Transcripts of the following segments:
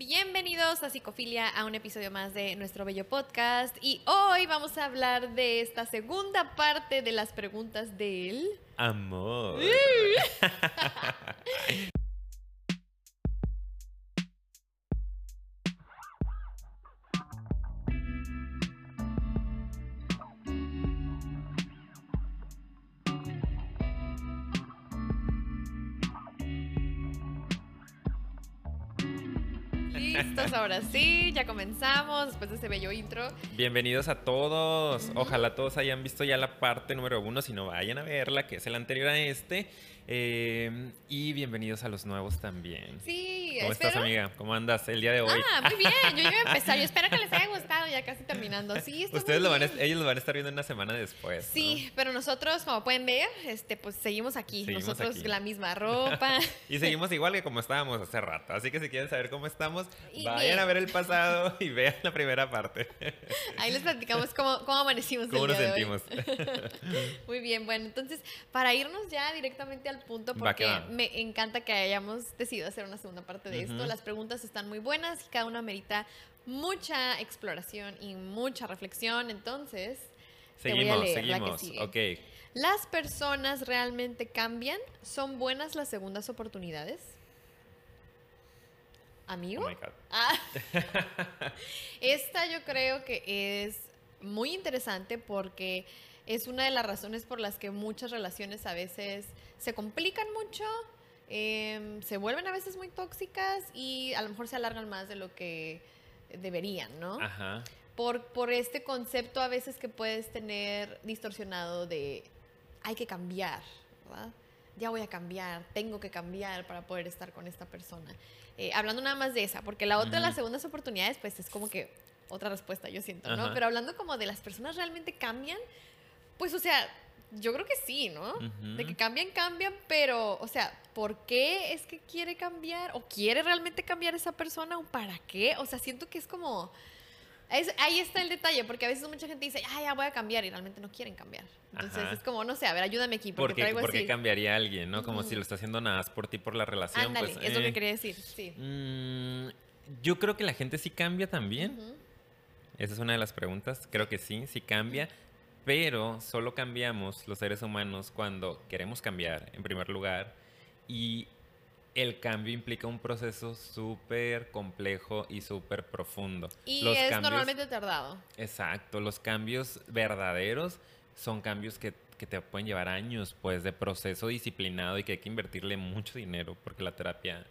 Bienvenidos a Psicofilia, a un episodio más de nuestro bello podcast. Y hoy vamos a hablar de esta segunda parte de las preguntas del amor. Listos, ahora sí, ya comenzamos después de este bello intro. Bienvenidos a todos. Ojalá todos hayan visto ya la parte número uno, si no vayan a verla, que es el anterior a este. Eh, y bienvenidos a los nuevos también. Sí, ¿Cómo estás, amiga? ¿Cómo andas el día de hoy? Ah, muy bien. Yo iba a empezar. Yo espero que les haya gustado, ya casi terminando. Sí, Ustedes lo van a, ellos lo van a estar viendo una semana después. Sí, pero nosotros, como pueden ver, este, pues seguimos aquí. nosotros la misma ropa. y seguimos igual que como estábamos hace rato. Así que si quieren saber cómo estamos, vayan a ver el pasado y vean la primera parte. Ahí les platicamos cómo, cómo amanecimos. ¿Cómo nos sentimos? muy bien, bueno, entonces, para irnos ya directamente al punto porque me encanta que hayamos decidido hacer una segunda parte de esto. Las preguntas están muy buenas y cada una merita mucha exploración y mucha reflexión. Entonces, seguimos, seguimos. Ok. ¿Las personas realmente cambian? ¿Son buenas las segundas oportunidades? ¿Amigo? Oh ah. Esta yo creo que es muy interesante porque es una de las razones por las que muchas relaciones a veces se complican mucho, em, se vuelven a veces muy tóxicas y a lo mejor se alargan más de lo que deberían, ¿no? Ajá. Por, por este concepto a veces que puedes tener distorsionado de hay que cambiar, ¿verdad? Ya voy a cambiar, tengo que cambiar para poder estar con esta persona. Eh, hablando nada más de esa, porque la otra, las segundas oportunidades, pues es como que otra respuesta, yo siento, ¿no? Pero hablando como de las personas realmente cambian, pues, o sea, yo creo que sí, ¿no? De que cambian, cambian, pero, o sea, ¿por qué es que quiere cambiar? ¿O quiere realmente cambiar esa persona? ¿O para qué? O sea, siento que es como... ahí está el detalle, porque a veces mucha gente dice, ah, ya voy a cambiar, y realmente no quieren cambiar. Entonces es como, no sé, a ver, ayúdame aquí. Porque ¿Por qué, ¿por qué cambiaría a alguien, no? Como si lo está haciendo nada más por ti, por la relación. Ándale, pues, es lo que eh, quería decir, sí. Mm, yo creo que la gente sí cambia también. Esa es una de las preguntas. Creo que sí, sí cambia. Pero solo cambiamos los seres humanos cuando queremos cambiar, en primer lugar, y el cambio implica un proceso súper complejo y súper profundo. Y es normalmente tardado. Exacto, los cambios verdaderos son cambios que, que, te pueden llevar años, pues, de proceso disciplinado y que hay que invertirle mucho dinero, porque la terapia,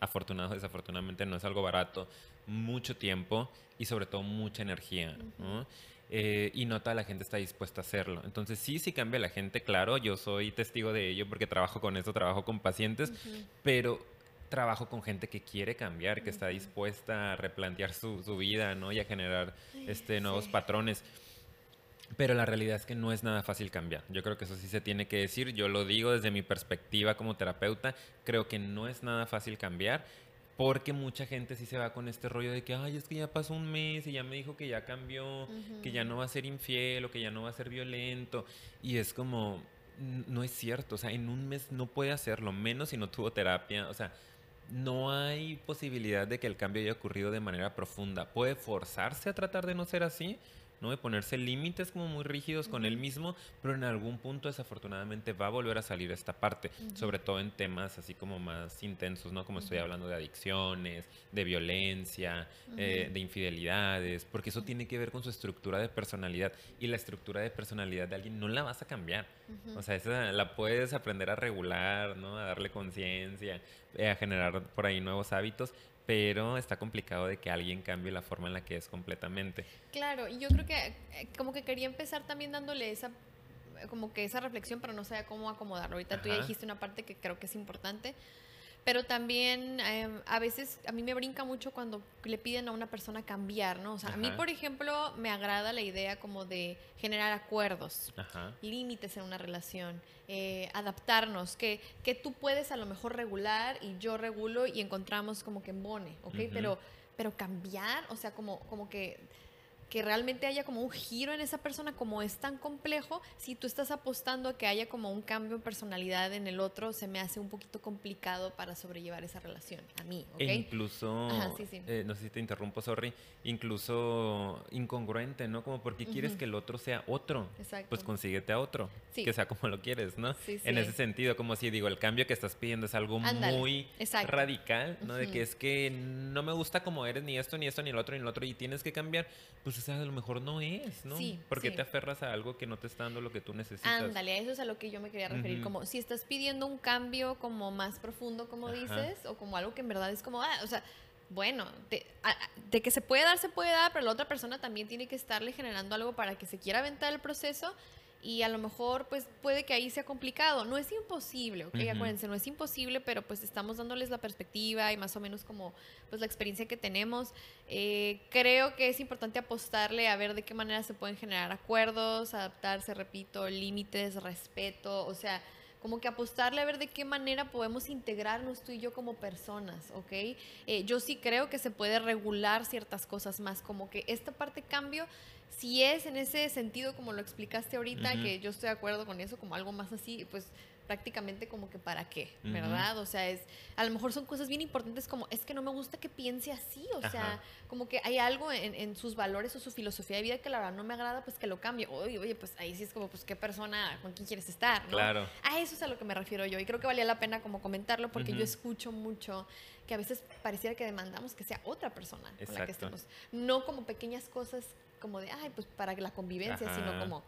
afortunado o desafortunadamente, no es algo barato, mucho tiempo y sobre todo mucha energía, ¿no? Eh, y no toda la gente está dispuesta a hacerlo. Entonces sí, sí cambia la gente, claro, yo soy testigo de ello porque trabajo con esto, trabajo con pacientes, pero trabajo con gente que quiere cambiar, que está dispuesta a replantear su, vida, ¿no? Y a generar este, nuevos patrones. Pero la realidad es que no es nada fácil cambiar. Yo creo que eso sí se tiene que decir. Yo lo digo desde mi perspectiva como terapeuta. Creo que no es nada fácil cambiar. Porque mucha gente sí se va con este rollo de que, ay, es que ya pasó un mes y ya me dijo que ya cambió, que ya no va a ser infiel o que ya no va a ser violento. Y es como, no es cierto, o sea, en un mes no puede hacerlo, menos si no tuvo terapia, o sea, no hay posibilidad de que el cambio haya ocurrido de manera profunda. Puede forzarse a tratar de no ser así, ¿no? De ponerse límites como muy rígidos con él mismo, pero en algún punto desafortunadamente va a volver a salir esta parte, sobre todo en temas así como más intensos, ¿no? Como estoy hablando de adicciones, de violencia, eh, de infidelidades, porque eso tiene que ver con su estructura de personalidad y la estructura de personalidad de alguien no la vas a cambiar. O sea, esa la puedes aprender a regular, ¿no? A darle conciencia, eh, a generar por ahí nuevos hábitos, pero está complicado de que alguien cambie la forma en la que es completamente. Claro, y yo creo que eh, como que quería empezar también dándole esa como que esa reflexión, pero no sé cómo acomodarlo. Ahorita tú ya dijiste una parte que creo que es importante, pero también em, a veces a mí me brinca mucho cuando le piden a una persona cambiar, ¿no? O sea, a mí, por ejemplo, me agrada la idea como de generar acuerdos, límites en una relación, eh, adaptarnos, que, que tú puedes a lo mejor regular y yo regulo y encontramos como que embone, ¿ok? pero, pero cambiar, o sea, como, como que que realmente haya como un giro en esa persona, como es tan complejo, si tú estás apostando a que haya como un cambio de personalidad en el otro, se me hace un poquito complicado para sobrellevar esa relación, a mí, ¿ok? E incluso, eh, no sé si te interrumpo, sorry, incluso incongruente, ¿no? Como porque quieres que el otro sea otro, Exacto. pues consíguete a otro, que sea como lo quieres, ¿no? En ese sentido, como si digo, el cambio que estás pidiendo es algo muy radical, ¿no? De que es que no me gusta como eres, ni esto, ni esto, ni el otro, ni el otro, y tienes que cambiar, pues a lo mejor no es, ¿no? Sí. Porque te aferras a algo que no te está dando lo que tú necesitas. Ándale, eso es a lo que yo me quería referir. Como si estás pidiendo un cambio como más profundo, como dices, o como algo que en verdad es como, ah, o sea, bueno, de que se puede dar, se puede dar, pero la otra persona también tiene que estarle generando algo para que se quiera aventar el proceso y a lo mejor pues puede que ahí sea complicado. No es imposible, ¿ok? Acuérdense, no es imposible, pero pues estamos dándoles la perspectiva y más o menos como pues la experiencia que tenemos. Eh, creo que es importante apostarle a ver de qué manera se pueden generar acuerdos, adaptarse, repito, límites, respeto, o sea como que apostarle a ver de qué manera podemos integrarnos tú y yo como personas, ¿ok? Eh, yo sí creo que se puede regular ciertas cosas más, como que esta parte cambio si es en ese sentido como lo explicaste ahorita, que yo estoy de acuerdo con eso, como algo más así, pues prácticamente como que para qué, ¿verdad? O sea, es a lo mejor son cosas bien importantes como es que no me gusta que piense así, o sea, como que hay algo en, sus valores o su filosofía de vida que la verdad no me agrada, pues que lo cambie. Oye, oye, pues ahí sí es como, pues qué persona, con quién quieres estar, ¿no? Claro. A eso es a lo que me refiero yo y creo que valía la pena como comentarlo porque yo escucho mucho que a veces pareciera que demandamos que sea otra persona con la que estemos, no como pequeñas cosas como de, ay, pues para la convivencia, sino como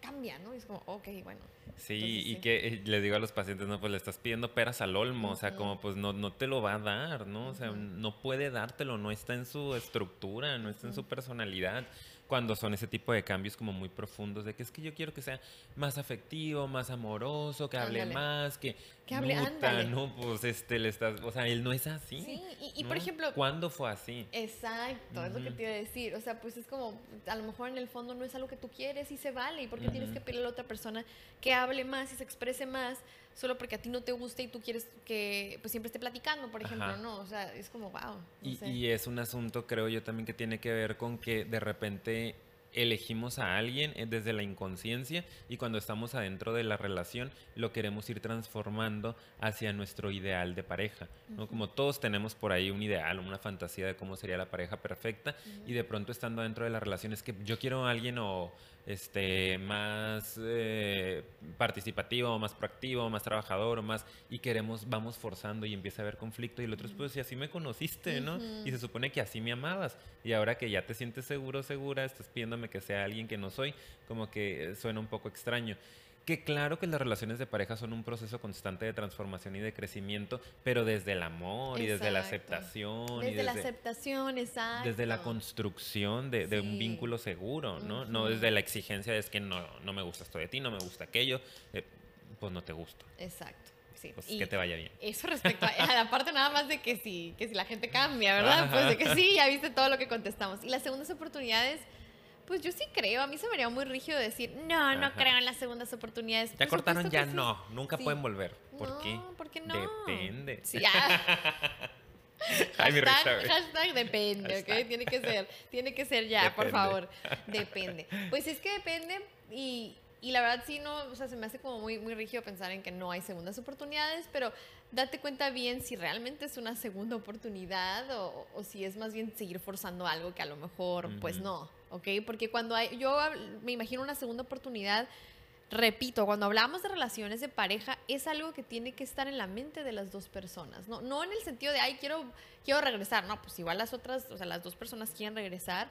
cambia, ¿no? Y es como, ok, bueno. Sí, y que eh, le digo a los pacientes, no, pues le estás pidiendo peras al olmo, o sea, como pues no, no te lo va a dar, ¿no? O sea, no puede dártelo, no está en su estructura, no está en su personalidad cuando son ese tipo de cambios como muy profundos, de que es que yo quiero que sea más afectivo, más amoroso, que hable más, que, que hable muta, no, pues este, le estás, o sea, él no es así. Sí, y, por ejemplo... ¿Cuándo fue así? Exacto, es lo que te iba a decir, o sea, pues es como, a lo mejor en el fondo no es algo que tú quieres y se vale, ¿y por qué tienes que pedirle a la otra persona que hable más y se exprese más? solo porque a ti no te gusta y tú quieres que pues siempre esté platicando, por ejemplo, ¿no? O sea, es como, wow. y, y es un asunto, creo yo, también que tiene que ver con que de repente elegimos a alguien eh, desde la inconsciencia y cuando estamos adentro de la relación lo queremos ir transformando hacia nuestro ideal de pareja. ¿no? Como todos tenemos por ahí un ideal, una fantasía de cómo sería la pareja perfecta y de pronto estando dentro de la relación es que yo quiero a alguien o este, más eh, participativo, más proactivo, más trabajador, más y queremos, vamos forzando y empieza a haber conflicto y el otro es pues si así me conociste, ¿no? Y se supone que así me amabas y ahora que ya te sientes seguro, segura, estás pidiéndome que sea alguien que no soy, como que suena un poco extraño. Que claro que las relaciones de pareja son un proceso constante de transformación y de crecimiento, pero desde el amor y desde la aceptación. Desde, la aceptación, exacto. Desde la construcción de, un vínculo seguro, ¿no? No desde la exigencia de es que no, no me gusta esto de ti, no me gusta aquello, eh, pues no te gusto. Exacto. Sí. Pues que te vaya bien. Eso respecto a, la parte nada más de que sí, que si la gente cambia, ¿verdad? Pues de que sí, ya viste todo lo que contestamos. Y las segundas oportunidades pues yo sí creo, a mí se me haría muy rígido decir, no, no creo en las segundas oportunidades. Ya cortaron, ya no, nunca pueden volver. ¿Por no, qué? ¿por qué no? Depende. Sí, hashtag, hashtag, depende, ¿ok? Tiene que ser, tiene que ser ya, por favor. Depende. Pues es que depende y, y la verdad sí, no, o sea, se me hace como muy, muy rígido pensar en que no hay segundas oportunidades, pero date cuenta bien si realmente es una segunda oportunidad o, o si es más bien seguir forzando algo que a lo mejor, pues no. ¿Ok? Porque cuando hay, yo me imagino una segunda oportunidad, repito, cuando hablamos de relaciones de pareja, es algo que tiene que estar en la mente de las dos personas, ¿no? No en el sentido de, ay, quiero, quiero regresar, no, pues igual las otras, o sea, las dos personas quieren regresar,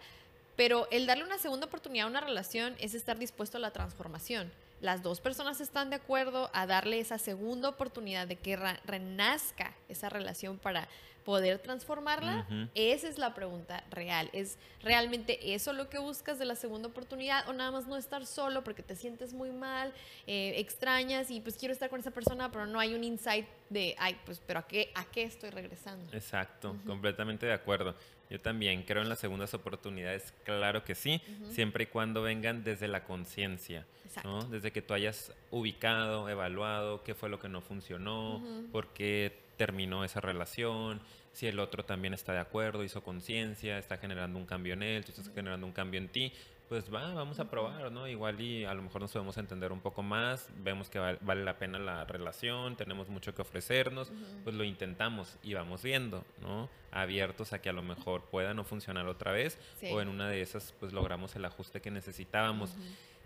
pero el darle una segunda oportunidad a una relación es estar dispuesto a la transformación. Las dos personas están de acuerdo a darle esa segunda oportunidad de que renazca esa relación para poder transformarla? Esa es la pregunta real. ¿Es realmente eso lo que buscas de la segunda oportunidad o nada más no estar solo porque te sientes muy mal, eh, extrañas y pues quiero estar con esa persona, pero no hay un insight de, ay, pues, pero ¿a qué, a qué estoy regresando? Exacto, completamente de acuerdo. Yo también creo en las segundas oportunidades, claro que sí, siempre y cuando vengan desde la conciencia, ¿no? Desde que tú hayas ubicado, evaluado qué fue lo que no funcionó, por qué terminó esa relación, si el otro también está de acuerdo, hizo conciencia, está generando un cambio en él, tú estás generando un cambio en ti, pues va, vamos a probar, ¿no? Igual y a lo mejor nos podemos entender un poco más, vemos que vale la pena la relación, tenemos mucho que ofrecernos, pues lo intentamos y vamos viendo, ¿no? Abiertos a que a lo mejor pueda no funcionar otra vez o en una de esas pues logramos el ajuste que necesitábamos.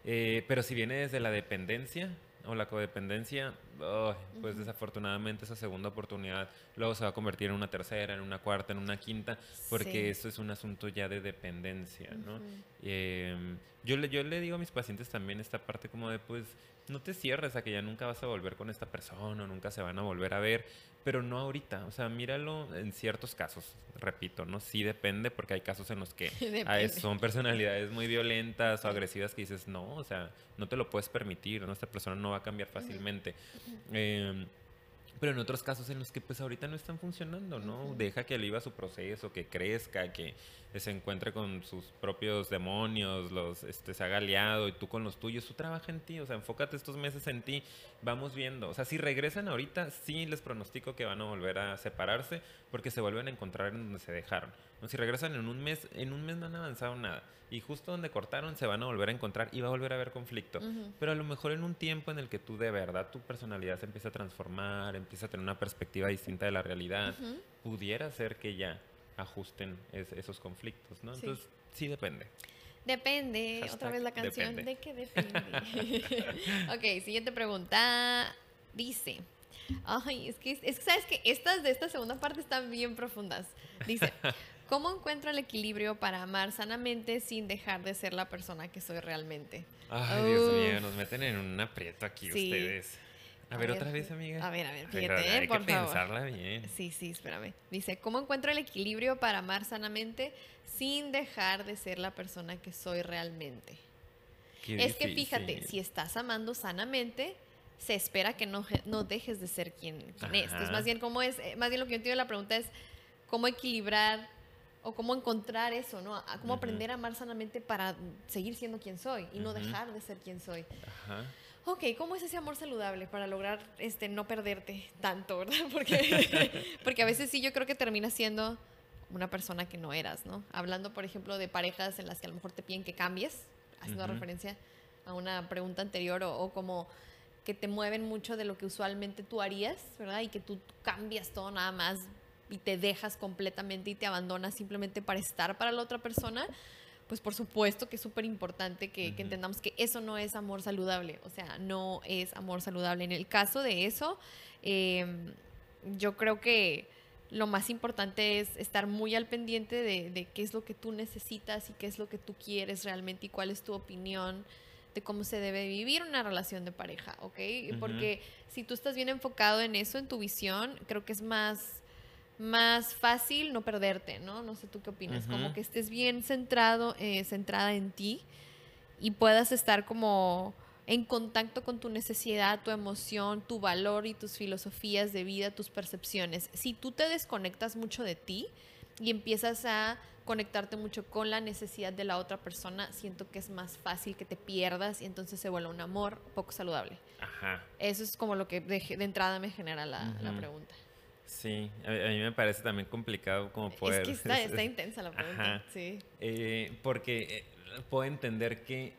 Eh, pero si viene desde la dependencia, o la codependencia, pues desafortunadamente esa segunda oportunidad luego se va a convertir en una tercera, en una cuarta, en una quinta, porque eso es un asunto ya de dependencia, ¿no? Em, yo, le, yo le digo a mis pacientes también esta parte como de, pues, no te cierres a que ya nunca vas a volver con esta persona o nunca se van a volver a ver, pero no ahorita. O sea, míralo en ciertos casos, repito, ¿no? Sí depende porque hay casos en los que son personalidades muy violentas o agresivas que dices, no, o sea, no te lo puedes permitir, ¿no? Esta persona no va a cambiar fácilmente. Eh, pero en otros casos en los que pues ahorita no están funcionando, ¿no? Deja que viva su proceso, que crezca, que se encuentre con sus propios demonios, los este, se haga aliado y tú con los tuyos, tú trabaja en ti, o sea, enfócate estos meses en ti, vamos viendo, o sea, si regresan ahorita, sí les pronostico que van a volver a separarse porque se vuelven a encontrar en donde se dejaron. Si regresan en un mes, en un mes no han avanzado nada y justo donde cortaron se van a volver a encontrar y va a volver a haber conflicto. Pero a lo mejor en un tiempo en el que tú de verdad tu personalidad se empieza a transformar, empieza a tener una perspectiva distinta de la realidad, pudiera ser que ya ajusten esos conflictos, ¿no? Entonces, sí depende. Depende, otra vez la canción, ¿de qué depende? ok, siguiente pregunta. Dice, ay, es que, es que sabes que estas de esta segunda parte están bien profundas. Dice, ¿Cómo encuentro el equilibrio para amar sanamente sin dejar de ser la persona que soy realmente? Ay, Dios mío, nos meten en un aprieto aquí ustedes. A, ver, otra vez, amiga. A ver, a ver, fíjate, hay por que pensarla bien. Sí, sí, espérame. Dice, ¿cómo encuentro el equilibrio para amar sanamente sin dejar de ser la persona que soy realmente? es que fíjate, si estás amando sanamente, se espera que no, no dejes de ser quien, quien es. Entonces, más bien, ¿cómo es? Eh, más bien lo que yo entiendo de la pregunta es, ¿cómo equilibrar o cómo encontrar eso, ¿no? A cómo aprender a amar sanamente para seguir siendo quien soy y no dejar de ser quien soy. Ajá. Ok, ¿cómo es ese amor saludable para lograr este, no perderte tanto, verdad? Porque, porque a veces sí yo creo que terminas siendo una persona que no eras, ¿no? Hablando, por ejemplo, de parejas en las que a lo mejor te piden que cambies, haciendo referencia a una pregunta anterior, o, o como que te mueven mucho de lo que usualmente tú harías, ¿verdad? Y que tú cambias todo nada más y te dejas completamente y te abandonas simplemente para estar para la otra persona, pues por supuesto que es súper importante que, entendamos que eso no es amor saludable, o sea, no es amor saludable. En el caso de eso, em, yo creo que lo más importante es estar muy al pendiente de, qué es lo que tú necesitas y qué es lo que tú quieres realmente y cuál es tu opinión de cómo se debe vivir una relación de pareja, ¿ok? Porque si tú estás bien enfocado en eso, en tu visión, creo que es más más fácil no perderte, ¿no? No sé tú qué opinas, como que estés bien centrado, eh, centrada en ti y puedas estar como en contacto con tu necesidad, tu emoción, tu valor y tus filosofías de vida, tus percepciones. Si tú te desconectas mucho de ti y empiezas a conectarte mucho con la necesidad de la otra persona, siento que es más fácil que te pierdas y entonces se vuelve un amor poco saludable. Ajá. Eso es como lo que de, entrada me genera la, la pregunta. Sí, a, mí me parece también complicado como poder... Es que está, intensa la pregunta, sí. Eh, porque eh, puedo entender que,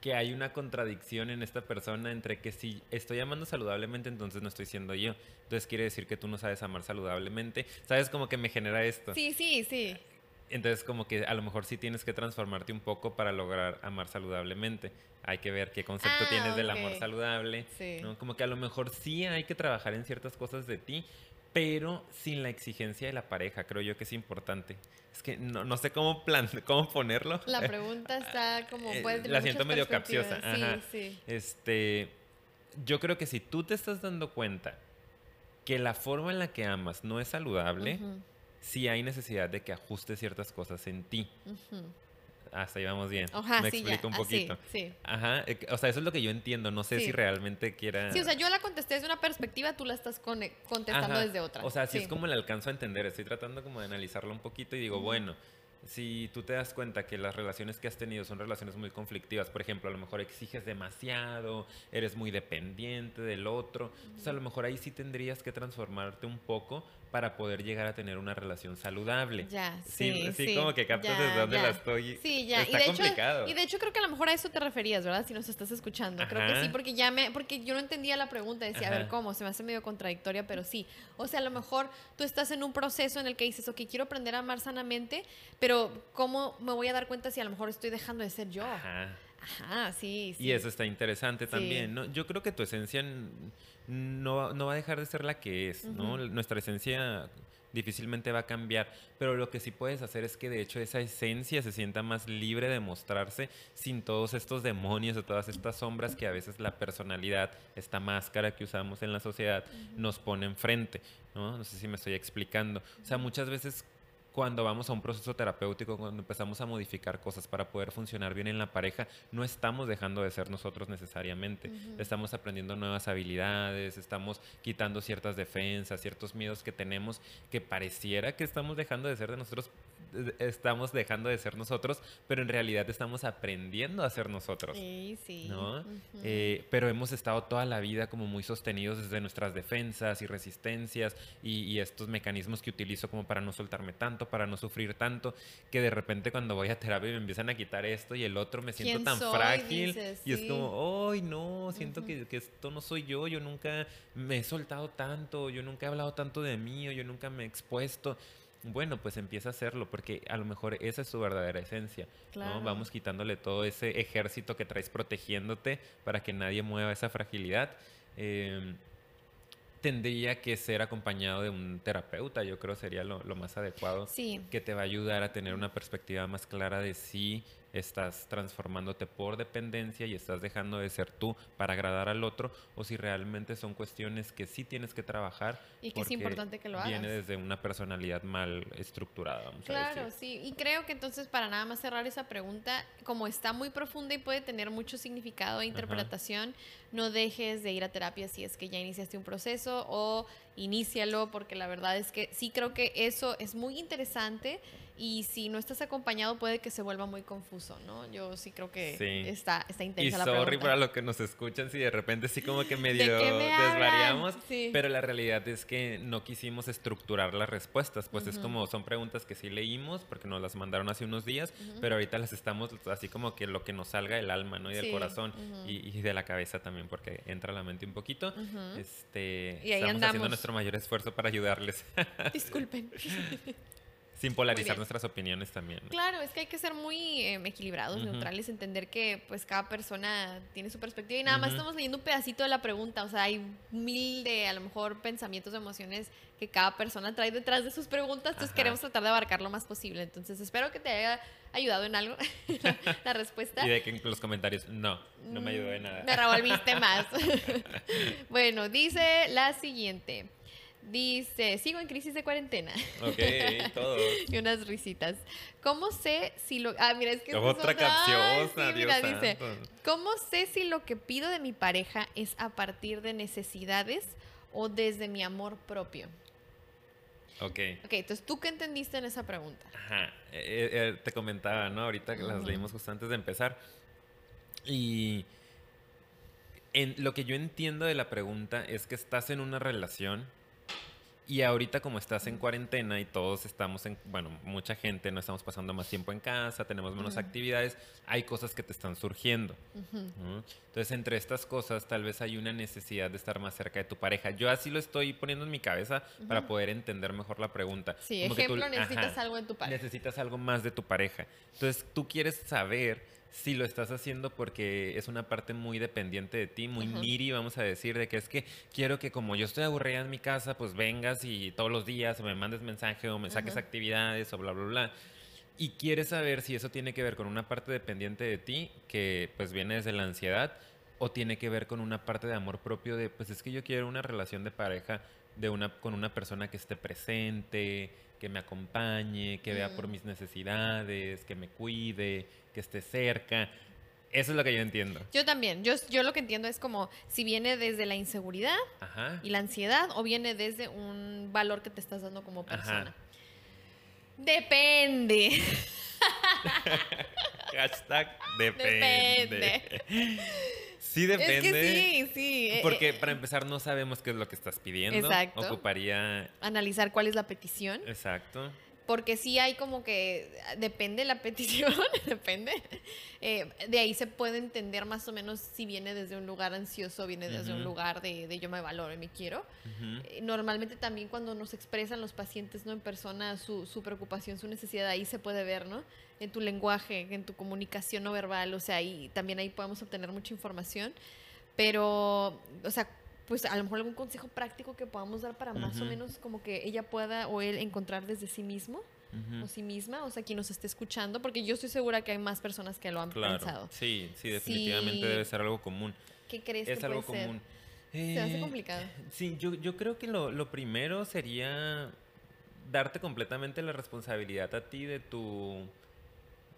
que hay una contradicción en esta persona entre que si estoy amando saludablemente, entonces no estoy siendo yo. Entonces quiere decir que tú no sabes amar saludablemente. ¿Sabes como que me genera esto? Sí, sí, sí. Entonces como que a lo mejor sí tienes que transformarte un poco para lograr amar saludablemente. Hay que ver qué concepto ah, tienes del amor saludable. Sí. Como que a lo mejor sí hay que trabajar en ciertas cosas de ti, pero sin la exigencia de la pareja, creo yo que es importante. Es que no, no sé cómo, plan, cómo ponerlo. La pregunta está como... Eh, la siento medio capciosa. Sí, sí. Este, yo creo que si tú te estás dando cuenta que la forma en la que amas no es saludable, sí hay necesidad de que ajustes ciertas cosas en ti. Hasta ahí vamos bien. Me explico un poquito. sí, Ajá. Eh, o sea, eso es lo que yo entiendo. No sé si realmente quiera. Sí, o sea, yo la contesté desde una perspectiva, tú la estás contestando desde otra. O sea, si es como la alcanzo a entender. Estoy tratando como de analizarlo un poquito y digo, bueno, si tú te das cuenta que las relaciones que has tenido son relaciones muy conflictivas, por ejemplo, a lo mejor exiges demasiado, eres muy dependiente del otro, entonces a lo mejor ahí sí tendrías que transformarte un poco para poder llegar a tener una relación saludable. Ya, sí, sí, como que captas desde dónde la estoy. Sí, ya. Está y de complicado. Hecho, y de hecho creo que a lo mejor a eso te referías, ¿verdad? Si nos estás escuchando. Creo que sí, porque ya me, porque yo no entendía la pregunta, decía, a ver, ¿cómo? Se me hace medio contradictoria, pero sí. O sea, a lo mejor tú estás en un proceso en el que dices, ok, quiero aprender a amar sanamente, pero ¿cómo me voy a dar cuenta si a lo mejor estoy dejando de ser yo? Ajá. Ajá, sí, sí. Y eso está interesante también, ¿no? Yo creo que tu esencia no, no va a dejar de ser la que es, ¿no? Nuestra esencia difícilmente va a cambiar, pero lo que sí puedes hacer es que de hecho esa esencia se sienta más libre de mostrarse sin todos estos demonios o todas estas sombras que a veces la personalidad, esta máscara que usamos en la sociedad, nos pone enfrente, ¿no? No sé si me estoy explicando. O sea, muchas veces cuando vamos a un proceso terapéutico, cuando empezamos a modificar cosas para poder funcionar bien en la pareja, no estamos dejando de ser nosotros necesariamente. Estamos aprendiendo nuevas habilidades, estamos quitando ciertas defensas, ciertos miedos que tenemos que pareciera que estamos dejando de ser de nosotros, estamos dejando de ser nosotros, pero en realidad estamos aprendiendo a ser nosotros. Sí, sí. ¿no? Eh, pero hemos estado toda la vida como muy sostenidos desde nuestras defensas y resistencias y, estos mecanismos que utilizo como para no soltarme tanto, para no sufrir tanto, que de repente cuando voy a terapia me empiezan a quitar esto y el otro me siento tan frágil y es como, ¡ay no! Siento que, que esto no soy yo, yo nunca me he soltado tanto, yo nunca he hablado tanto de mí o yo nunca me he expuesto bueno, pues empieza a hacerlo, porque a lo mejor esa es su verdadera esencia. ¿no? Vamos quitándole todo ese ejército que traes protegiéndote para que nadie mueva esa fragilidad. Em, tendría que ser acompañado de un terapeuta, yo creo sería lo, lo más adecuado, sí. que te va a ayudar a tener una perspectiva más clara de si estás transformándote por dependencia y estás dejando de ser tú para agradar al otro o si realmente son cuestiones que sí tienes que trabajar y que es importante que lo hagas. Viene desde una personalidad mal estructurada, vamos claro, a decir. sí, y creo que entonces para nada más cerrar esa pregunta, como está muy profunda y puede tener mucho significado e interpretación, no dejes de ir a terapia si es que ya iniciaste un proceso o inícialo porque la verdad es que sí creo que eso es muy interesante y si no estás acompañado puede que se vuelva muy confuso, ¿no? Yo sí creo que está, está intensa y sorry para los que nos escuchan si de repente sí como que medio desvariamos, pero la realidad es que no quisimos estructurar las respuestas, pues es como son preguntas que sí leímos porque nos las mandaron hace unos días, pero ahorita las estamos así como que lo que nos salga del alma, ¿no? Y del corazón y, de la cabeza también porque entra la mente un poquito. Este, y ahí estamos haciendo nuestro mayor esfuerzo para ayudarles. Disculpen. Sin polarizar nuestras opiniones también. Claro, es que hay que ser muy em, equilibrados, neutrales, entender que pues cada persona tiene su perspectiva y nada más estamos leyendo un pedacito de la pregunta, o sea, hay mil de a lo mejor pensamientos, emociones que cada persona trae detrás de sus preguntas, entonces queremos tratar de abarcar lo más posible. Entonces espero que te haya ayudado en algo la, respuesta. Y de que en los comentarios, no, no me ayudó en nada. Me revolviste más. bueno, dice la siguiente. Dice, sigo en crisis de cuarentena. Ok, todo. y unas risitas. ¿Cómo sé si lo... Ah, mira, es que... otra capciosa, mira, dice, ¿cómo sé si lo que pido de mi pareja es a partir de necesidades o desde mi amor propio? Ok. Ok, entonces, ¿tú qué entendiste en esa pregunta? Ajá, eh, eh, eh, te comentaba, ¿no? Ahorita que las leímos justo antes de empezar. Y... En, lo que yo entiendo de la pregunta es que estás en una relación y ahorita como estás en cuarentena y todos estamos en, bueno, mucha gente no estamos pasando más tiempo en casa, tenemos menos actividades, hay cosas que te están surgiendo. Entonces, entre estas cosas, tal vez hay una necesidad de estar más cerca de tu pareja. Yo así lo estoy poniendo en mi cabeza para poder entender mejor la pregunta. Sí, ejemplo, necesitas algo en tu pareja. Necesitas algo más de tu pareja. Entonces, tú quieres saber si lo estás haciendo porque es una parte muy dependiente de ti, muy uh vamos a decir, de que es que quiero que como yo estoy aburrida en mi casa, pues vengas y todos los días me mandes mensaje o me saques actividades o bla, bla, bla. Y quieres saber si eso tiene que ver con una parte dependiente de ti, que pues viene desde la ansiedad, o tiene que ver con una parte de amor propio de, pues es que yo quiero una relación de pareja de una, con una persona que esté presente, que me acompañe, que vea por mm. mis necesidades, que me cuide, que esté cerca. Eso es lo que yo entiendo. Yo también. Yo, yo lo que entiendo es como si viene desde la inseguridad y la ansiedad o viene desde un valor que te estás dando como persona. Depende. Hashtag depende. Sí depende. Es que sí, sí. eh, Porque eh, para empezar no sabemos qué es lo que estás pidiendo. Exacto. Ocuparía... analizar cuál es la petición. Exacto. Porque sí hay como que, depende la petición, depende. Eh, de ahí se puede entender más o menos si viene desde un lugar ansioso, viene desde un Ujú. lugar de, de yo me valoro y me quiero. Ujú. Eh, Normalmente también cuando nos expresan los pacientes no en persona su, su preocupación, su necesidad, ahí se puede ver, ¿no? En tu lenguaje, en tu comunicación no verbal, o sea, ahí, también ahí podemos obtener mucha información. Pero, o sea, pues a lo mejor algún consejo práctico que podamos dar para más o menos como que ella pueda o él encontrar desde sí mismo o sí misma, o sea, quien nos esté escuchando, porque yo estoy segura que hay más personas que lo han Claro. pensado. Sí, sí, definitivamente Sí. debe ser algo común. ¿Qué crees es que algo puede ser? común. Se hace Eh, complicado. Sí, yo, yo creo que lo, lo primero sería darte completamente la responsabilidad a ti de tu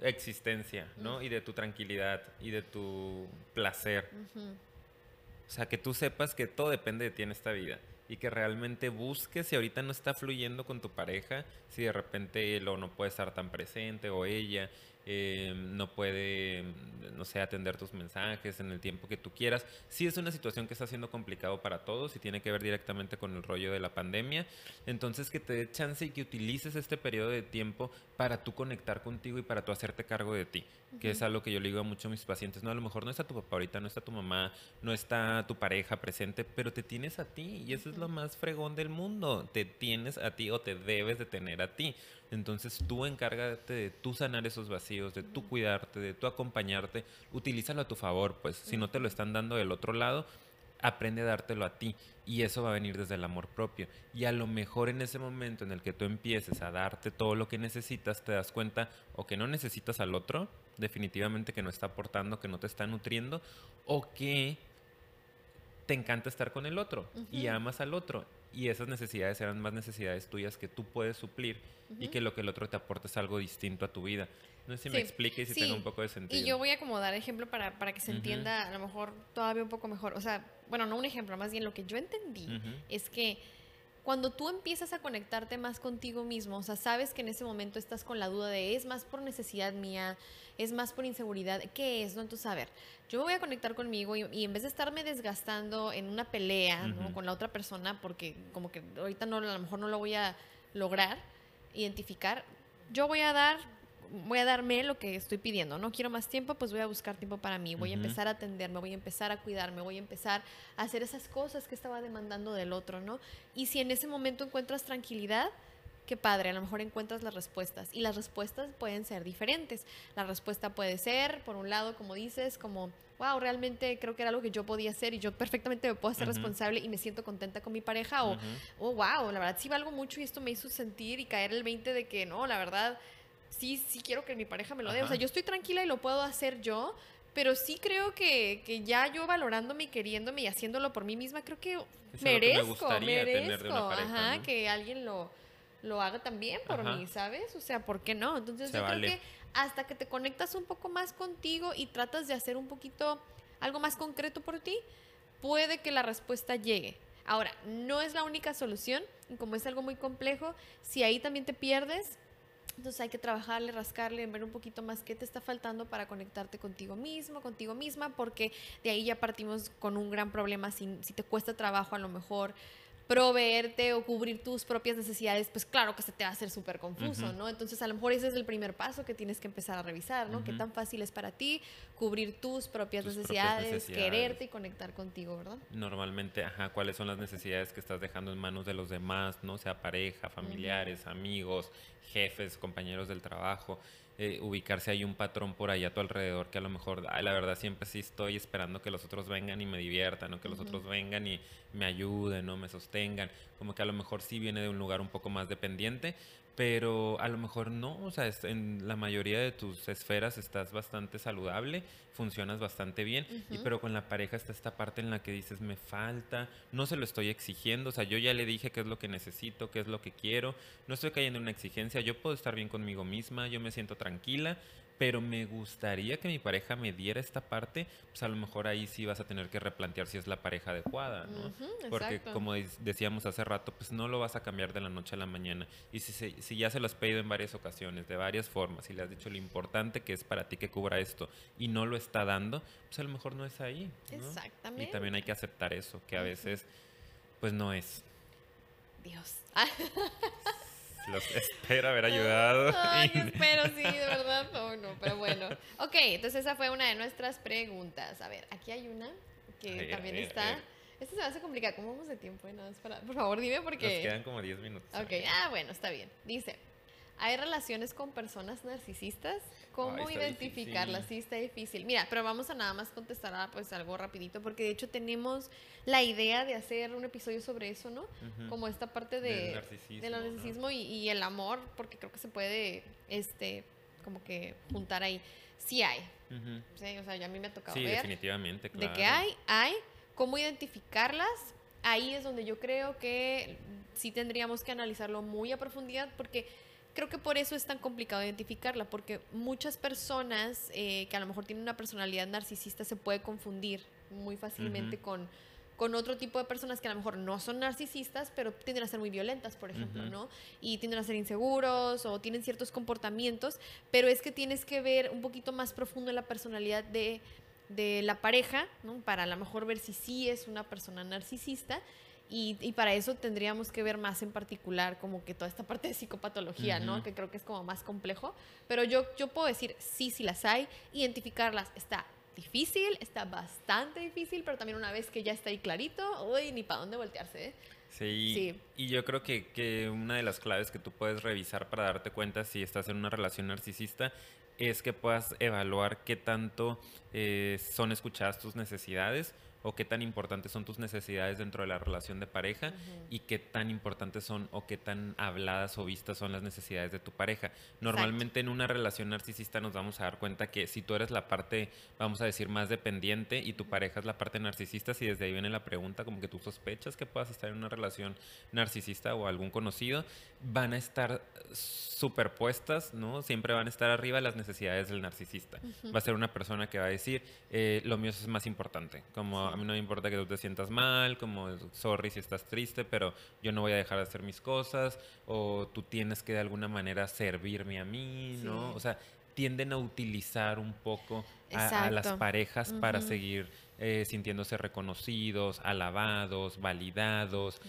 existencia, ¿no? Y de tu tranquilidad y de tu placer. Ujú. O sea, que tú sepas que todo depende de ti en esta vida y que realmente busques si ahorita no está fluyendo con tu pareja, si de repente él o no puede estar tan presente o ella eh, no puede, no sé, atender tus mensajes en el tiempo que tú quieras. Sí es una situación que está siendo complicado para todos y tiene que ver directamente con el rollo de la pandemia. Entonces que te dé chance y que utilices este periodo de tiempo para tú conectar contigo y para tú hacerte cargo de ti, que es algo que yo le digo a muchos de mis pacientes. No, a lo mejor no está tu papá ahorita, no está tu mamá, no está tu pareja presente, pero te tienes a ti y eso es lo más fregón del mundo. Te tienes a ti o te debes de tener a ti. Entonces tú encárgate de tú sanar esos vacíos, de tú cuidarte, de tú acompañarte. Utilízalo a tu favor, pues si no te lo están dando del otro lado, aprende a dártelo a ti. Y eso va a venir desde el amor propio. Y a lo mejor en ese momento en el que tú empieces a darte todo lo que necesitas, te das cuenta o que no necesitas al otro, definitivamente que no está aportando, que no te está nutriendo, o que te encanta estar con el otro y amas al otro. Y esas necesidades eran más necesidades tuyas que tú puedes suplir y que lo que el otro te aporta es algo distinto a tu vida. No sé si me explique y si sí. tenga un poco de sentido. Y yo voy a como dar ejemplo para, para que se entienda a lo mejor todavía un poco mejor. O sea, bueno, no un ejemplo, más bien lo que yo entendí es que cuando tú empiezas a conectarte más contigo mismo, o sea, sabes que en ese momento estás con la duda de es más por necesidad mía, es más por inseguridad, ¿qué es? No, entonces, a ver, yo me voy a conectar conmigo y, y en vez de estarme desgastando en una pelea con la otra persona, porque como que ahorita no, a lo mejor no lo voy a lograr identificar, yo voy a dar voy a darme lo que estoy pidiendo. No quiero más tiempo, pues voy a buscar tiempo para mí. Voy a empezar a atenderme, voy a empezar a cuidarme, voy a empezar a hacer esas cosas que estaba demandando del otro, ¿no? Y si en ese momento encuentras tranquilidad, qué padre, a lo mejor encuentras las respuestas. Y las respuestas pueden ser diferentes. La respuesta puede ser, por un lado, como dices, como, wow, realmente creo que era algo que yo podía hacer y yo perfectamente me puedo hacer responsable y me siento contenta con mi pareja. O, Ujú. oh, wow, la verdad sí valgo mucho y esto me hizo sentir y caer el 20 de que no, la verdad, sí, sí quiero que mi pareja me lo dé. O sea, yo estoy tranquila y lo puedo hacer yo, pero sí creo que, que ya yo valorándome y queriéndome y haciéndolo por mí misma, creo que que me merezco, tener de merezco, una pareja, ajá, ¿no? que alguien lo, lo haga también por Ajá. mí, ¿sabes? O sea, ¿por qué no? Entonces Se yo vale. creo que hasta que te conectas un poco más contigo y tratas de hacer un poquito algo más concreto por ti, puede que la respuesta llegue. Ahora, no es la única solución, y como es algo muy complejo, si ahí también te pierdes, entonces hay que trabajarle, rascarle, ver un poquito más qué te está faltando para conectarte contigo mismo, contigo misma, porque de ahí ya partimos con un gran problema. Si, si te cuesta trabajo a lo mejor proveerte o cubrir tus propias necesidades, pues claro que se te va a hacer súper confuso. ¿no? Entonces a lo mejor ese es el primer paso que tienes que empezar a revisar, ¿no? Qué tan fácil es para ti cubrir tus propias, Tus propias necesidades, necesidades. quererte y conectar contigo, ¿verdad? Normalmente, ajá, cuáles son las necesidades que estás dejando en manos de los demás, ¿no? Sea pareja, familiares, amigos, jefes, compañeros del trabajo. Eh, ubicarse hay un patrón por ahí a tu alrededor que a lo mejor, ay, la verdad siempre sí estoy esperando que los otros vengan y me diviertan, o que los otros vengan y me ayuden, o me sostengan. Como que a lo mejor sí viene de un lugar un poco más dependiente, pero a lo mejor no, o sea, en la mayoría de tus esferas estás bastante saludable, funcionas bastante bien, y pero con la pareja está esta parte en la que dices, me falta, no se lo estoy exigiendo, o sea, yo ya le dije qué es lo que necesito, qué es lo que quiero, no estoy cayendo en una exigencia, yo puedo estar bien conmigo misma, yo me siento tranquila, pero me gustaría que mi pareja me diera esta parte, pues a lo mejor ahí sí vas a tener que replantear si es la pareja adecuada, ¿no? Porque exacto. como decíamos hace rato, pues no lo vas a cambiar de la noche a la mañana. Y si, se- si ya se lo has pedido en varias ocasiones, de varias formas, y le has dicho lo importante que es para ti que cubra esto, y no lo está dando, pues a lo mejor no es ahí. ¿no? Exactamente. Y también hay que aceptar eso, que a veces, pues no es. Dios. Los espero haber ayudado. Ay, espero, sí, de verdad. No, no, pero bueno. Ok, entonces esa fue una de nuestras preguntas. A ver, aquí hay una que también está. Esta se me hace complicada. ¿Cómo vamos de tiempo? Nada más para- por favor, dime Nos porque. quedan como 10 minutos. Ok, ah, bueno, está bien. Dice, ¿hay relaciones con personas narcisistas? ¿Cómo está identificarlas? Sí, está difícil. Mira, pero vamos a nada más contestar a, pues algo rapidito, porque de hecho tenemos la idea de hacer un episodio sobre eso, ¿no? Ujú. Como esta parte Del de, narcisismo, del ¿no? narcisismo y, y el amor, porque creo que se puede, este, como que juntar ahí. Sí hay, Ujú. ¿sí? O sea, ya a mí me ha tocado Sí, ver definitivamente, claro. de que hay, hay, cómo identificarlas. Ahí es donde yo creo que sí tendríamos que analizarlo muy a profundidad porque creo que por eso es tan complicado identificarla, porque muchas personas eh, que a lo mejor tienen una personalidad narcisista se puede confundir muy fácilmente con, con otro tipo de personas que a lo mejor no son narcisistas, pero tienden a ser muy violentas, por ejemplo. ¿no? Y tienden a ser inseguros o tienen ciertos comportamientos, pero es que tienes que ver un poquito más profundo en la personalidad de, de la pareja, ¿no? Para a lo mejor ver si sí es una persona narcisista. Y, y para eso tendríamos que ver más en particular como que toda esta parte de psicopatología, ¿no? Que creo que es como más complejo. Pero yo, yo puedo decir, sí, sí las hay. Identificarlas está difícil, está bastante difícil, pero también una vez que ya está ahí clarito, uy, ni para dónde voltearse, ¿eh? Sí, Sí. y yo creo que, que una de las claves que tú puedes revisar para darte cuenta si estás en una relación narcisista es que puedas evaluar qué tanto eh, son escuchadas tus necesidades o qué tan importantes son tus necesidades dentro de la relación de pareja y qué tan importantes son o qué tan habladas o vistas son las necesidades de tu pareja. Normalmente en una relación narcisista nos vamos a dar cuenta que si tú eres la parte, vamos a decir, más dependiente y tu pareja es la parte narcisista, si desde ahí viene la pregunta, como que tú sospechas que puedas estar en una relación narcisista o algún conocido, van a estar superpuestas, ¿no? Siempre van a estar arriba las necesidades del narcisista. Va a ser una persona que va a decir, eh, lo mío es más importante, como a mí no me importa que tú te sientas mal, como sorry si estás triste, pero yo no voy a dejar de hacer mis cosas, o tú tienes que de alguna manera servirme a mí, ¿no? O sea, tienden a utilizar un poco a, a las parejas para seguir eh, sintiéndose reconocidos, alabados, validados.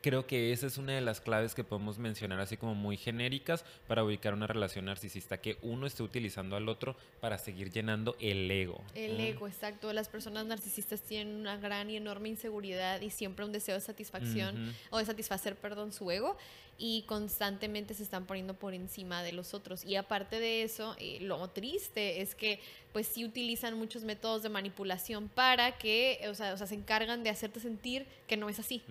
Creo que esa es una de las claves que podemos mencionar así como muy genéricas para ubicar una relación narcisista, que uno esté utilizando al otro para seguir llenando el ego. El ego, exacto. Las personas narcisistas tienen una gran y enorme inseguridad y siempre un deseo de satisfacción o de satisfacer, perdón, su ego y constantemente se están poniendo por encima de los otros. Y aparte de eso, eh, lo triste es que pues sí utilizan muchos métodos de manipulación para que, o sea, o sea, se encargan de hacerte sentir que no es así.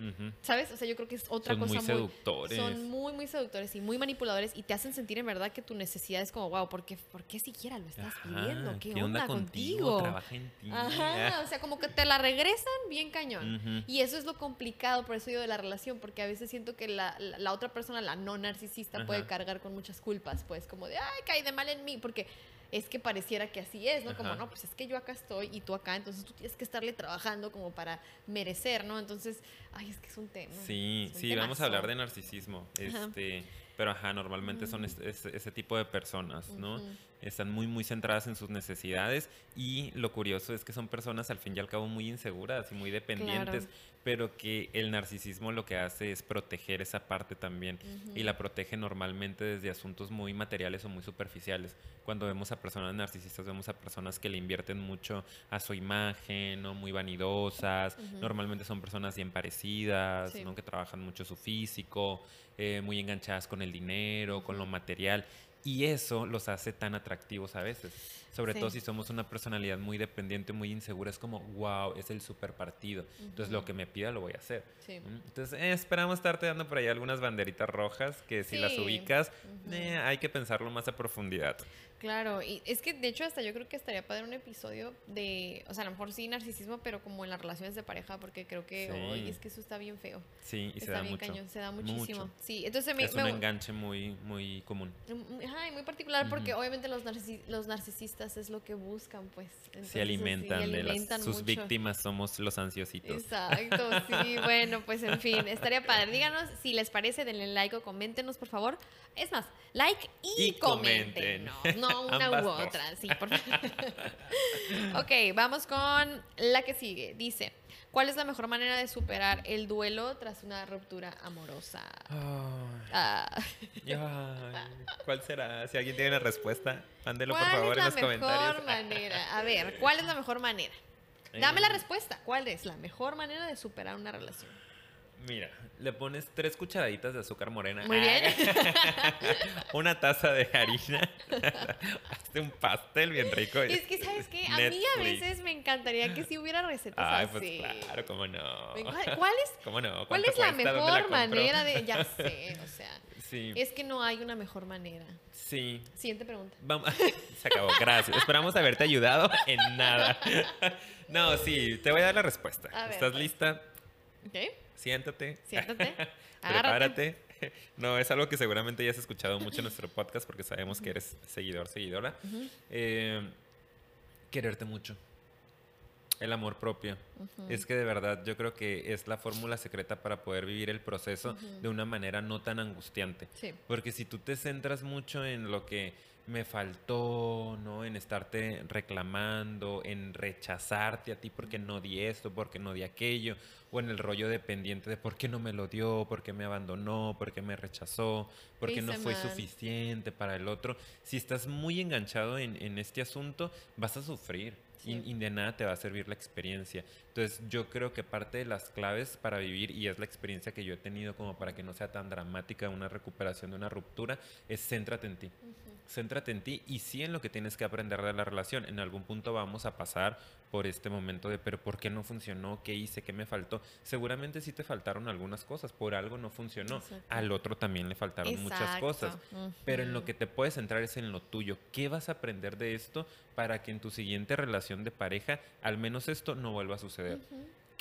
¿Sabes? O sea, yo creo que es otra Son cosa muy seductores. Son muy, muy seductores y muy manipuladores y te hacen sentir en verdad que tu necesidad es como, wow, ¿por qué, ¿por qué siquiera lo estás Ajá, pidiendo? ¿Qué, onda, contigo? contigo? Trabaja en ti. Ajá, o sea, como que te la regresan bien cañón. Y eso es lo complicado, por eso digo de la relación, porque a veces siento que la, la- la otra persona, la no narcisista, puede cargar con muchas culpas, pues como de, ay, caí de mal en mí, porque es que pareciera que así es, ¿no? Como, no, pues es que yo acá estoy y tú acá, entonces tú tienes que estarle trabajando como para merecer, ¿no? Entonces, ay, es que es un tema. Sí, un sí, vamos a hablar de narcisismo. Ajá. Este, pero ajá, normalmente son es- es- ese tipo de personas, ¿no? Están muy, muy centradas en sus necesidades y lo curioso es que son personas al fin y al cabo muy inseguras y muy dependientes, pero que el narcisismo lo que hace es proteger esa parte también y la protege normalmente desde asuntos muy materiales o muy superficiales. Cuando vemos a personas narcisistas, vemos a personas que le invierten mucho a su imagen, ¿no? Muy vanidosas, normalmente son personas bien parecidas, Sí. ¿no? Que trabajan mucho su físico, eh, muy enganchadas con el dinero, con lo material. Y eso los hace tan atractivos a veces. Sobre Sí. todo si somos una personalidad muy dependiente, muy insegura. Es como, wow, es el super partido. Entonces lo que me pida lo voy a hacer. Sí. ¿Mm? Entonces eh, esperamos estarte dando por ahí algunas banderitas rojas que si las ubicas, eh, hay que pensarlo más a profundidad. Claro, y es que de hecho hasta yo creo que estaría padre un episodio de, o sea, a lo mejor sí narcisismo, pero como en las relaciones de pareja, porque creo que Sí. hoy es que eso está bien feo. Sí, y se da bien mucho. cañón, se da muchísimo. mucho. Sí, entonces me, es me- un enganche muy, muy común. Mm, Ajá, y muy particular porque obviamente los, narcis- los narcisistas es lo que buscan, pues. Entonces, Se alimentan sí, de las, sus víctimas, somos los ansiositos. Exacto, sí, bueno, pues en fin, estaría padre. Díganos si les parece, denle like o coméntenos, por favor. Es más, like y, Y comenten. comenten. No, no una Ambas u dos. otra, sí, por favor. ok, vamos con la que sigue. Dice, ¿cuál es la mejor manera de superar el duelo tras una ruptura amorosa? Ah, ay, ¿Cuál será? Si alguien tiene la respuesta, mándelo por ¿Cuál favor es en la los mejor comentarios. manera? A ver, ¿cuál es la mejor manera? Dame la Eh, respuesta. ¿Cuál es la mejor manera de superar una relación? Mira, le pones tres cucharaditas de azúcar morena. Muy bien. Una taza de harina. Hazte un pastel bien rico. Es que, ¿sabes qué? A mí a Netflix. veces me encantaría que si hubiera recetas Ay, así. pues claro, cómo no. ¿Cuál, es, ¿Cómo no? cuál ¿Cuánto es la mejor manera de...? Ya sé, o sea, Sí, es que no hay una mejor manera. sí. Siguiente pregunta. Vamos. Se acabó, gracias. Esperamos haberte ayudado en nada. No, sí, te voy a dar la respuesta. A ver, ¿Estás pues. lista? ¿Ok? Siéntate. Siéntate. Prepárate. No, es algo que seguramente ya has escuchado mucho en nuestro podcast porque sabemos que eres seguidor, seguidora. Eh, quererte mucho. El amor propio. Es que de verdad yo creo que es la fórmula secreta para poder vivir el proceso de una manera no tan angustiante. Sí. Porque si tú te centras mucho en lo que me faltó, ¿no? En estarte reclamando, en rechazarte a ti porque no di esto, porque no di aquello, o en el rollo dependiente de por qué no me lo dio, por qué me abandonó, por qué me rechazó, por qué no fue suficiente para el otro. Si estás muy enganchado en, en este asunto, vas a sufrir. Sí. Y, y de nada te va a servir la experiencia. Entonces yo creo que parte de las claves para vivir, y es la experiencia que yo he tenido como para que no sea tan dramática una recuperación de una ruptura, es céntrate en ti. Céntrate en ti y sí en lo que tienes que aprender de la relación. En algún punto vamos a pasar por este momento de, pero ¿por qué no funcionó? ¿Qué hice? ¿Qué me faltó? Seguramente sí te faltaron algunas cosas, por algo no funcionó. Exacto. Al otro también le faltaron muchas cosas. Pero en lo que te puedes centrar es en lo tuyo. ¿Qué vas a aprender de esto para que en tu siguiente relación de pareja, al menos esto no vuelva a suceder?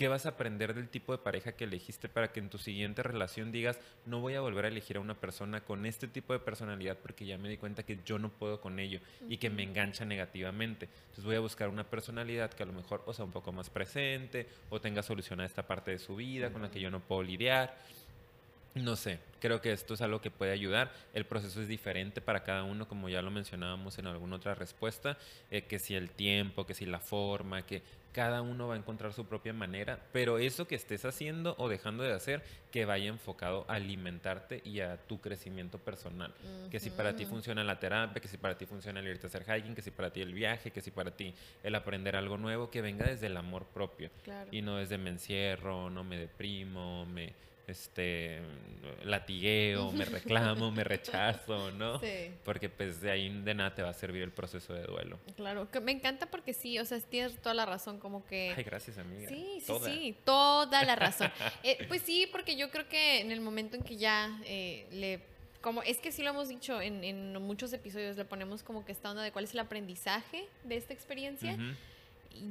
¿Qué vas a aprender del tipo de pareja que elegiste para que en tu siguiente relación digas, no voy a volver a elegir a una persona con este tipo de personalidad porque ya me di cuenta que yo no puedo con ello y que me engancha negativamente? Entonces voy a buscar una personalidad que a lo mejor o sea un poco más presente o tenga solución a esta parte de su vida con la que yo no puedo lidiar. No sé, creo que esto es algo que puede ayudar. El proceso es diferente para cada uno, como ya lo mencionábamos en alguna otra respuesta, eh, que si el tiempo, que si la forma, que cada uno va a encontrar su propia manera, pero eso que estés haciendo o dejando de hacer, que vaya enfocado a alimentarte y a tu crecimiento personal. Que si para ti funciona la terapia, que si para ti funciona el irte a hacer hiking, que si para ti el viaje, que si para ti el aprender algo nuevo, que venga desde el amor propio Claro. y no desde me encierro, no me deprimo, me este latigueo, me reclamo, me rechazo, ¿no? Sí. Porque pues de ahí de nada te va a servir el proceso de duelo. Claro, que me encanta porque sí, o sea, tienes toda la razón, como que... Ay, gracias, amiga. Sí, sí, Toda. sí, toda la razón. Eh, pues sí, porque yo creo que en el momento en que ya eh, le... Como, es que sí lo hemos dicho en, en muchos episodios, le ponemos como que esta onda de cuál es el aprendizaje de esta experiencia. Y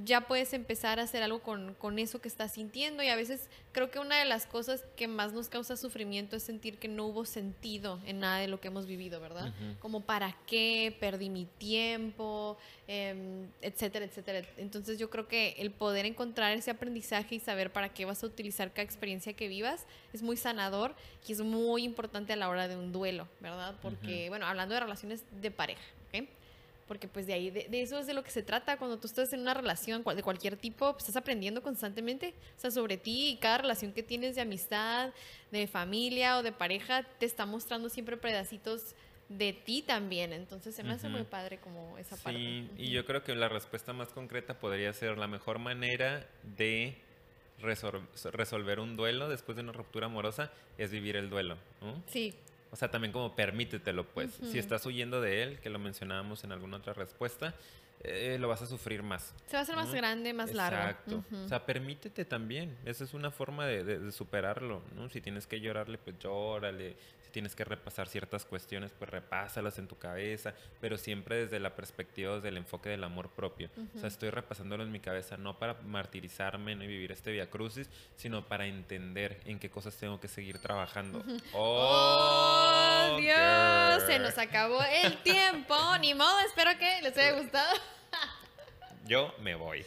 ya puedes empezar a hacer algo con, con eso que estás sintiendo. Y a veces creo que una de las cosas que más nos causa sufrimiento es sentir que no hubo sentido en nada de lo que hemos vivido, ¿verdad? Como para qué, perdí mi tiempo, em, etcétera, etcétera. Entonces yo creo que el poder encontrar ese aprendizaje y saber para qué vas a utilizar cada experiencia que vivas es muy sanador y es muy importante a la hora de un duelo, ¿verdad? Porque, bueno, hablando de relaciones de pareja, ¿ok? Porque pues de ahí, de, de eso es de lo que se trata. Cuando tú estás en una relación de cualquier tipo, pues, estás aprendiendo constantemente, o sea, sobre ti y cada relación que tienes de amistad, de familia o de pareja, te está mostrando siempre pedacitos de ti también. Entonces se me hace muy padre como esa parte. Sí, y yo creo que la respuesta más concreta podría ser la mejor manera de resol- resolver un duelo después de una ruptura amorosa es vivir el duelo. ¿no? Sí, O sea, también como permítetelo, pues. Si estás huyendo de él, que lo mencionábamos en alguna otra respuesta, eh, lo vas a sufrir más. se va a hacer más grande, más largo. Exacto. O sea, permítete también. Esa es una forma de, de- de superarlo, ¿no? Si tienes que llorarle, pues llórale. Si tienes que repasar ciertas cuestiones, pues repásalas en tu cabeza, pero siempre desde la perspectiva, desde el enfoque del amor propio. O Ujú. sea, estoy repasándolo en mi cabeza no para martirizarme y vivir este via crucis, sino para entender en qué cosas tengo que seguir trabajando. ¡Oh! Adiós, Dios. Se nos acabó el tiempo. Ni modo, espero que les haya gustado. Yo me voy.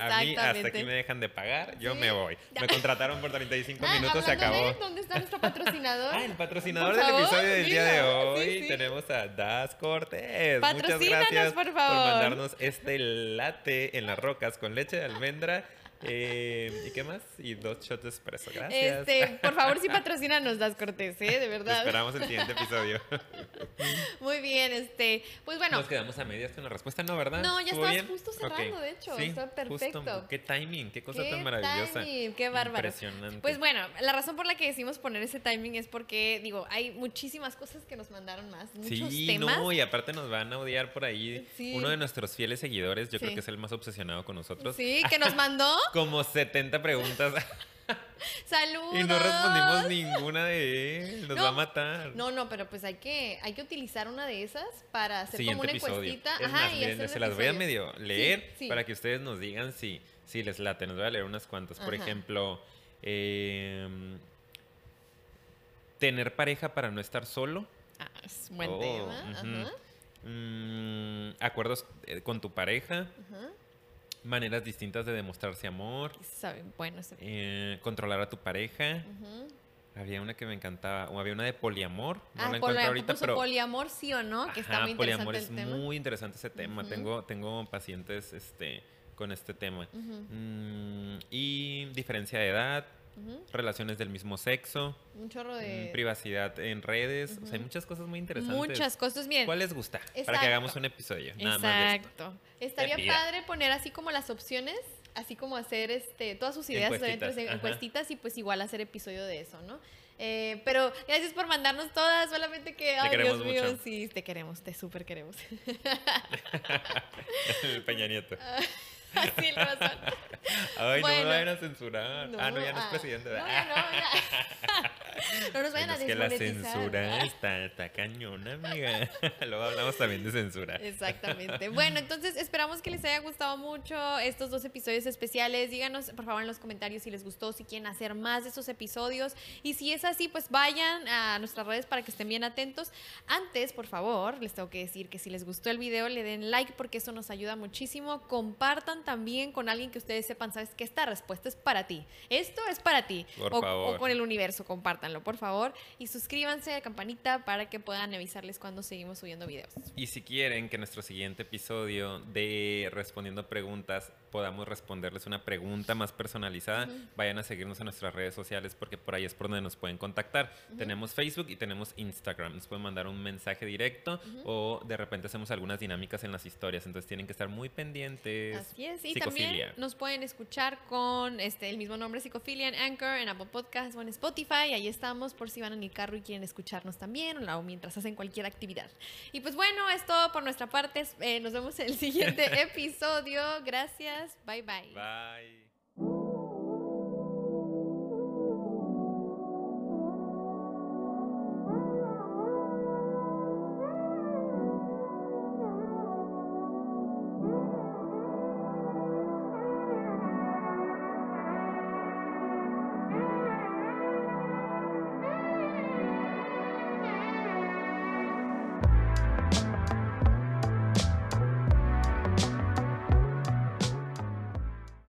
A mí hasta aquí me dejan de pagar, yo me voy. Me contrataron por 35 ah, minutos, se acabó. ¿Dónde está nuestro patrocinador? Ah, el patrocinador del episodio del día de hoy. Tenemos a Das Cortés. Muchas gracias por, por mandarnos este latte en las rocas con leche de almendra eh, ¿Y qué más? Y dos shots de espresso, gracias. Este, por favor, si patrocina nos das cortés, ¿eh? De verdad. esperamos el siguiente episodio. Muy bien, este, pues bueno. Nos quedamos a medias con la respuesta, ¿no, verdad? No, ya estabas justo cerrando, de hecho. Está perfecto. Qué timing, qué cosa tan maravillosa. Timing, qué bárbaro. Impresionante. Pues bueno, la razón por la que decimos poner ese timing es porque, digo, hay muchísimas cosas que nos mandaron más, muchos sí, no, y aparte nos van a odiar por ahí. Uno de nuestros fieles seguidores, yo creo que es el más obsesionado con nosotros. Sí, que nos mandó como 70 preguntas. Saludos. Y no respondimos ninguna de él. Nos va a matar. No, no, pero pues hay que, hay que utilizar una de esas para hacer como una encuestita. Ajá, y se las voy a medio leer para que ustedes nos digan si, si les late. Nos voy a leer unas cuantas. Por ejemplo, em, tener pareja para no estar solo. Ah, es un buen oh, tema. Mm, acuerdos eh, con tu pareja. Ajá maneras distintas de demostrarse amor. Saben, bueno, eh, controlar a tu pareja. Había una que me encantaba, o había una de poliamor. No ah, la encuentro ahorita, pero poliamor sí o no, que está muy interesante poliamor es muy interesante ese tema. Tengo tengo pacientes este con este tema. Mm, y diferencia de edad, relaciones del mismo sexo, un chorro de mm, privacidad en redes, o sea, hay muchas cosas muy interesantes. Muchas cosas, bien. ¿Cuál les gusta? Para que hagamos un episodio. Exacto. Estaría padre poner así como las opciones, así como hacer este todas sus ideas encuestitas, encuestitas y pues igual hacer episodio de eso, ¿no? Eh, pero gracias por mandarnos todas, solamente que, ay, Dios mío, sí, te queremos, te súper queremos. El Peña Nieto. Ah. Así lo Ay, no me vayan a censurar. ah, no, ya no es ah, presidente. No, no, ya. no nos vayan a Es que la censura está, está cañona, amiga. Luego hablamos también de censura. Exactamente. Bueno, entonces esperamos que les haya gustado mucho estos dos episodios especiales. Díganos, por favor, en los comentarios si les gustó, si quieren hacer más de estos episodios. Y si es así, pues vayan a nuestras redes para que estén bien atentos. Antes, por favor, les tengo que decir que si les gustó el video, le den like porque eso nos ayuda muchísimo. Compartan también con alguien que ustedes sepan, sabes que esta respuesta es para ti. Esto es para ti. Por o, favor. o con el universo, compártanlo, por favor. Y suscríbanse a la campanita para que puedan avisarles cuando seguimos subiendo videos. Y si quieren que nuestro siguiente episodio de Respondiendo Preguntas podamos responderles una pregunta más personalizada, vayan a seguirnos en nuestras redes sociales porque por ahí es por donde nos pueden contactar. Tenemos Facebook y tenemos Instagram. Nos pueden mandar un mensaje directo o de repente hacemos algunas dinámicas en las historias. Entonces tienen que estar muy pendientes. Así es. Y también nos pueden escuchar con este el mismo nombre, Psicofilia, en Anchor, en Apple Podcasts o en Spotify. Ahí estamos por si van en el carro y quieren escucharnos también o mientras hacen cualquier actividad. Y pues bueno, es todo por nuestra parte. Eh, nos vemos en el siguiente episodio. Gracias. Bye bye. Bye.